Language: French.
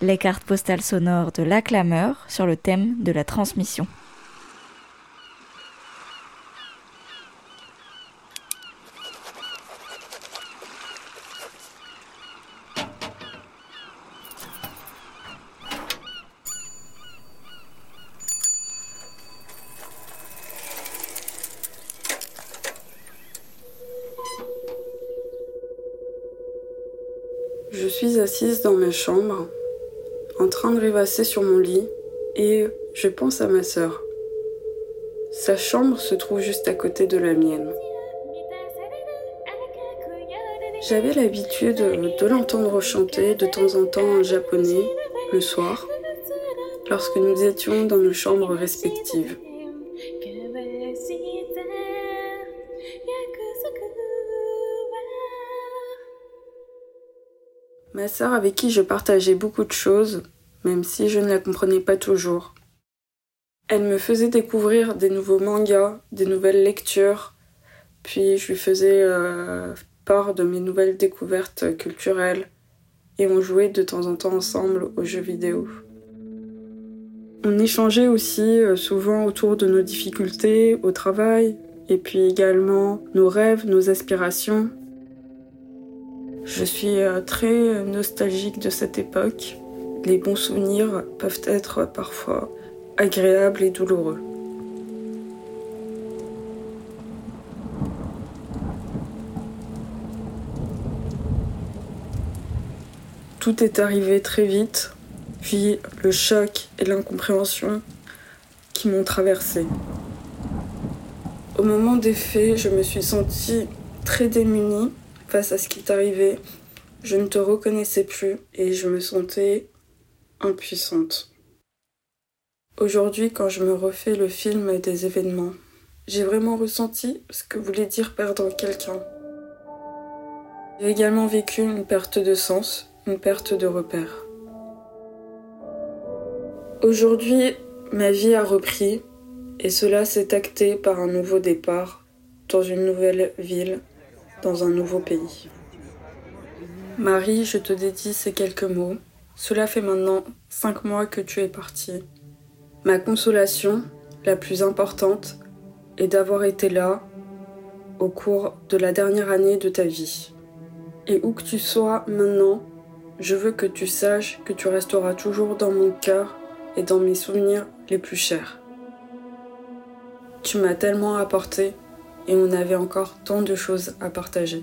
les cartes postales sonores de l'acclameur sur le thème de la transmission. Je suis assise dans ma chambre, en train de rêvasser sur mon lit, et je pense à ma sœur. Sa chambre se trouve juste à côté de la mienne. J'avais l'habitude de l'entendre chanter de temps en temps en japonais, le soir, lorsque nous étions dans nos chambres respectives. Ma sœur avec qui je partageais beaucoup de choses, même si je ne la comprenais pas toujours. Elle me faisait découvrir des nouveaux mangas, des nouvelles lectures, puis je lui faisais euh, part de mes nouvelles découvertes culturelles, et on jouait de temps en temps ensemble aux jeux vidéo. On échangeait aussi euh, souvent autour de nos difficultés au travail, et puis également nos rêves, nos aspirations, je suis euh, très nostalgique de cette époque. Les bons souvenirs peuvent être parfois agréables et douloureux. Tout est arrivé très vite, puis le choc et l'incompréhension qui m'ont traversé. Au moment des faits, je me suis sentie très démunie face à ce qui t'arrivait, je ne te reconnaissais plus et je me sentais impuissante. Aujourd'hui, quand je me refais le film des événements, j'ai vraiment ressenti ce que voulait dire perdre quelqu'un. J'ai également vécu une perte de sens, une perte de repère. Aujourd'hui, ma vie a repris et cela s'est acté par un nouveau départ dans une nouvelle ville dans un nouveau pays. Marie, je te dédie ces quelques mots. Cela fait maintenant cinq mois que tu es partie. Ma consolation, la plus importante, est d'avoir été là au cours de la dernière année de ta vie. Et où que tu sois maintenant, je veux que tu saches que tu resteras toujours dans mon cœur et dans mes souvenirs les plus chers. Tu m'as tellement apporté et on avait encore tant de choses à partager.